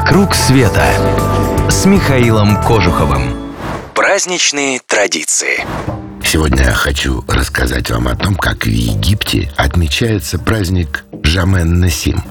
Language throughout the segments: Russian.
«Вокруг света» с Михаилом Кожуховым. Праздничные традиции. Сегодня я хочу рассказать вам о том, как в Египте отмечается праздник Жамен-Насим.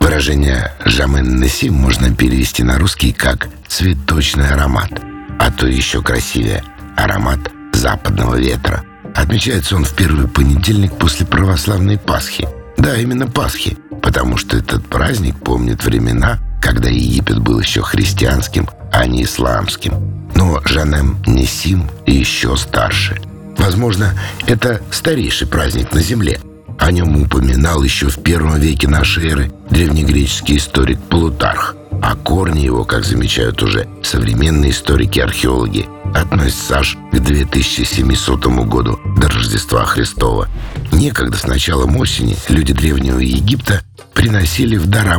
Выражение «Жамен-Насим» можно перевести на русский как «цветочный аромат», а то еще красивее – аромат западного ветра. Отмечается он в первый понедельник после православной Пасхи. Да, именно Пасхи, потому что этот праздник помнит времена, когда Египет был еще христианским, а не исламским. Но Жанем Несим еще старше. Возможно, это старейший праздник на Земле. О нем упоминал еще в первом веке нашей эры древнегреческий историк Плутарх. А корни его, как замечают уже современные историки-археологи, относятся аж к 2700 году до Рождества Христова. Некогда с началом осени люди древнего Египта приносили в дар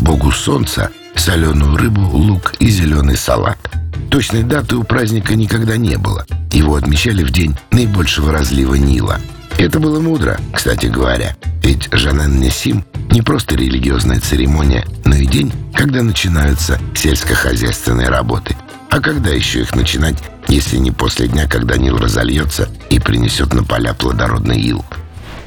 богу солнца, соленую рыбу, лук и зеленый салат. Точной даты у праздника никогда не было. Его отмечали в день наибольшего разлива Нила. Это было мудро, кстати говоря. Ведь Жанен Несим не просто религиозная церемония, но и день, когда начинаются сельскохозяйственные работы. А когда еще их начинать, если не после дня, когда Нил разольется и принесет на поля плодородный ил?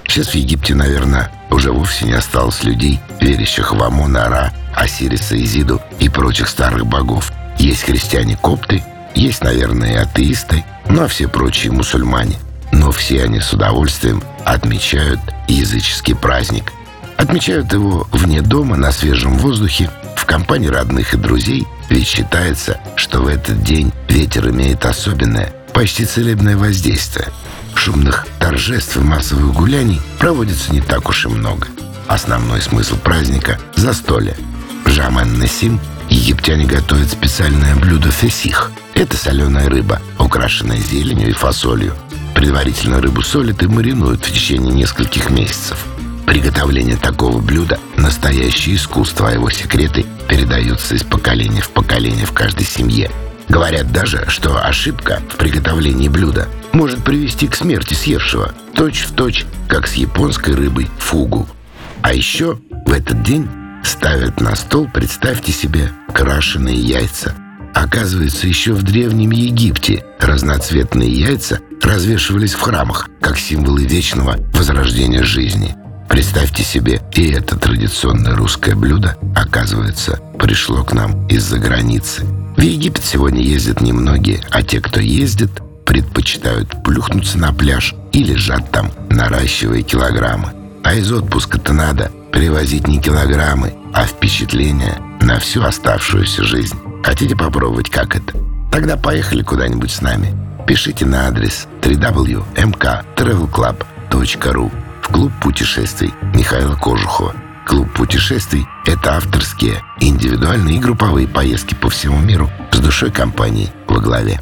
Сейчас в Египте, наверное, уже вовсе не осталось людей, верящих в Амона, Ра, Осириса, Изиду и прочих старых богов. Есть христиане-копты, есть, наверное, и атеисты, ну а все прочие мусульмане. Но все они с удовольствием отмечают языческий праздник. Отмечают его вне дома, на свежем воздухе, в компании родных и друзей, ведь считается, что в этот день ветер имеет особенное, почти целебное воздействие – шумных торжеств и массовых гуляний проводится не так уж и много. Основной смысл праздника – застолье. В Жаман-Насим египтяне готовят специальное блюдо фесих. Это соленая рыба, украшенная зеленью и фасолью. Предварительно рыбу солят и маринуют в течение нескольких месяцев. Приготовление такого блюда – настоящее искусство, а его секреты передаются из поколения в поколение в каждой семье – Говорят даже, что ошибка в приготовлении блюда может привести к смерти съевшего, точь в точь, как с японской рыбой фугу. А еще в этот день ставят на стол, представьте себе, крашеные яйца. Оказывается, еще в Древнем Египте разноцветные яйца развешивались в храмах, как символы вечного возрождения жизни. Представьте себе, и это традиционное русское блюдо, оказывается, пришло к нам из-за границы. В Египет сегодня ездят немногие, а те, кто ездит, предпочитают плюхнуться на пляж и лежат там, наращивая килограммы. А из отпуска-то надо привозить не килограммы, а впечатления на всю оставшуюся жизнь. Хотите попробовать, как это? Тогда поехали куда-нибудь с нами. Пишите на адрес www.mktravelclub.ru в клуб путешествий Михаила Кожухова. Клуб путешествий – это авторские, индивидуальные и групповые поездки по всему миру с душой компании во главе.